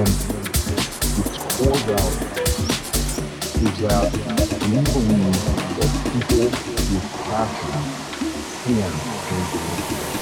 again, its core value is that we believe that people with passion can change the world.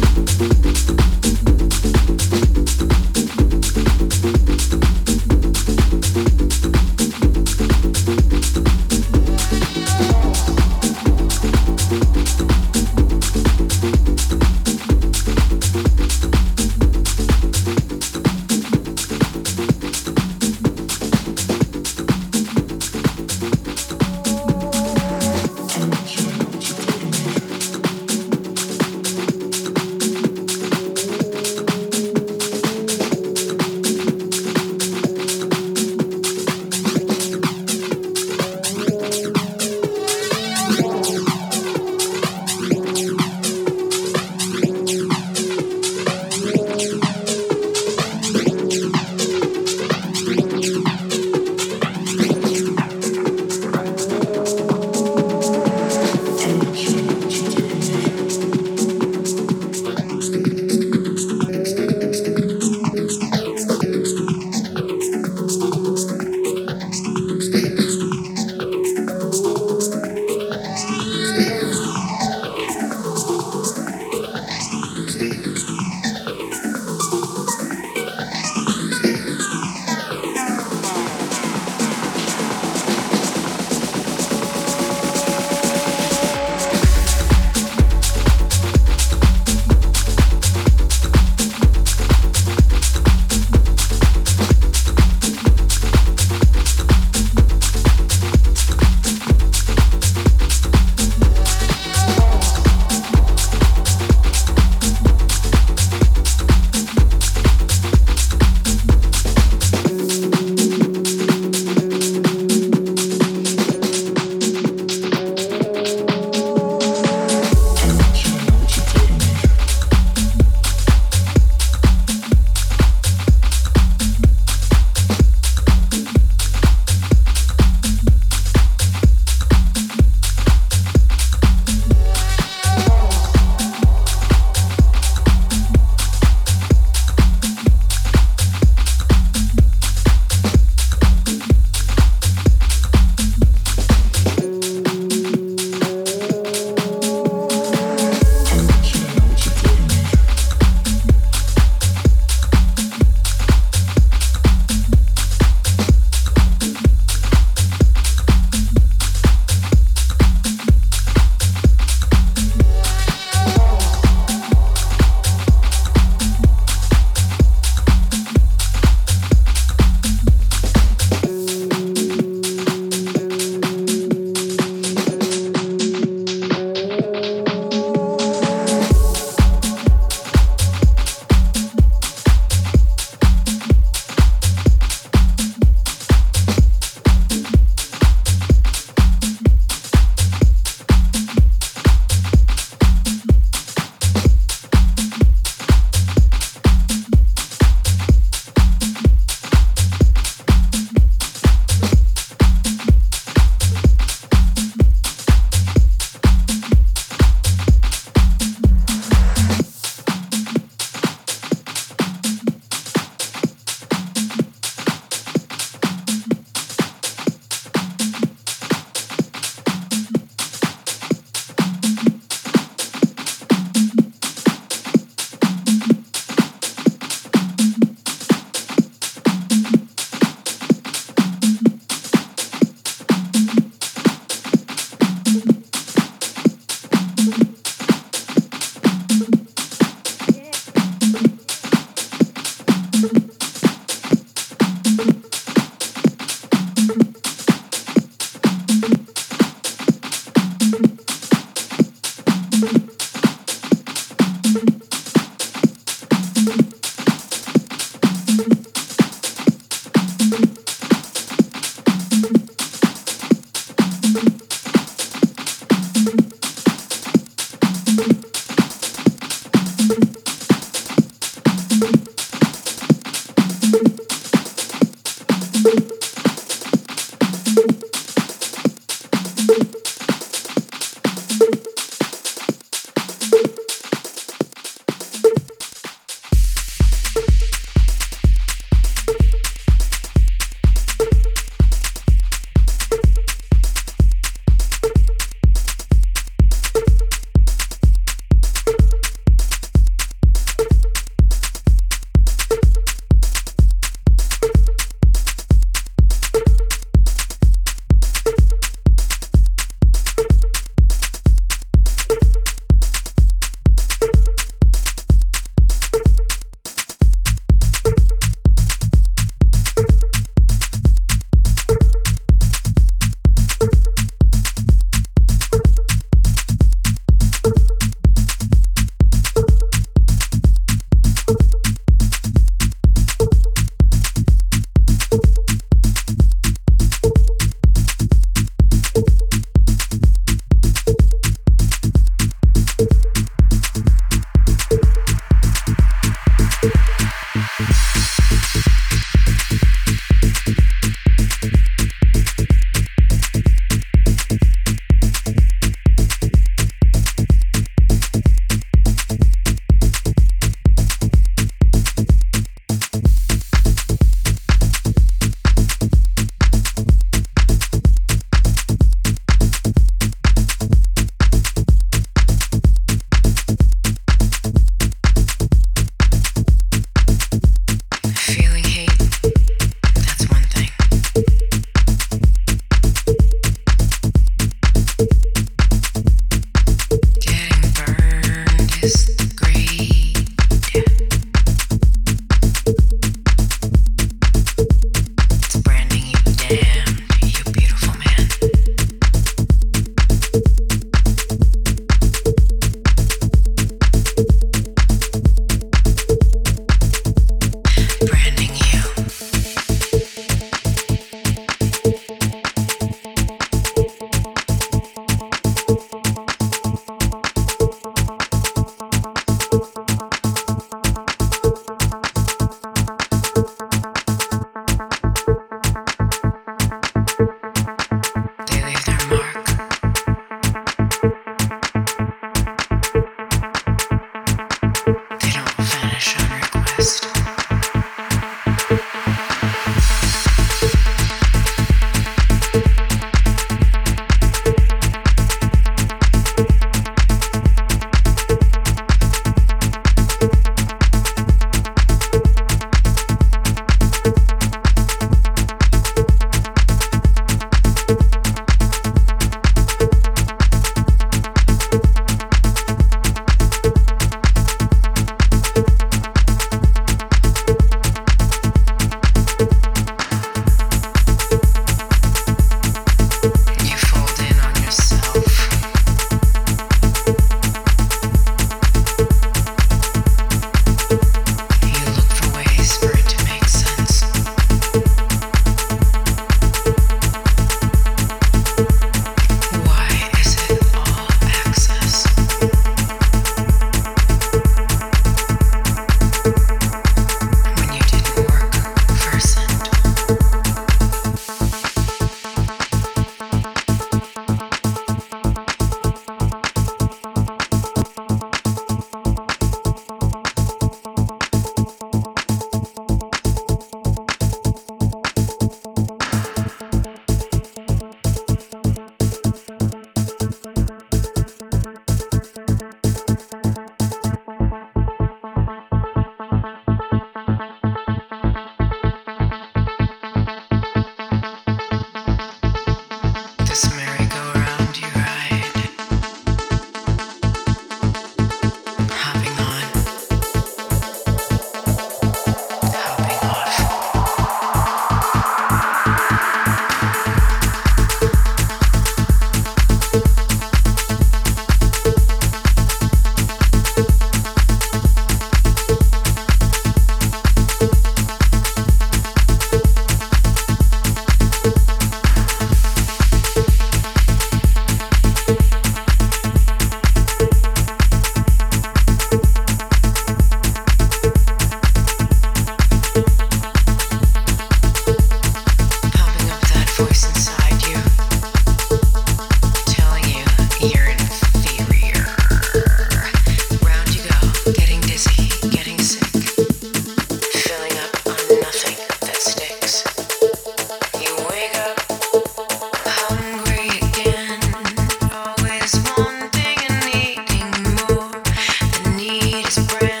friend.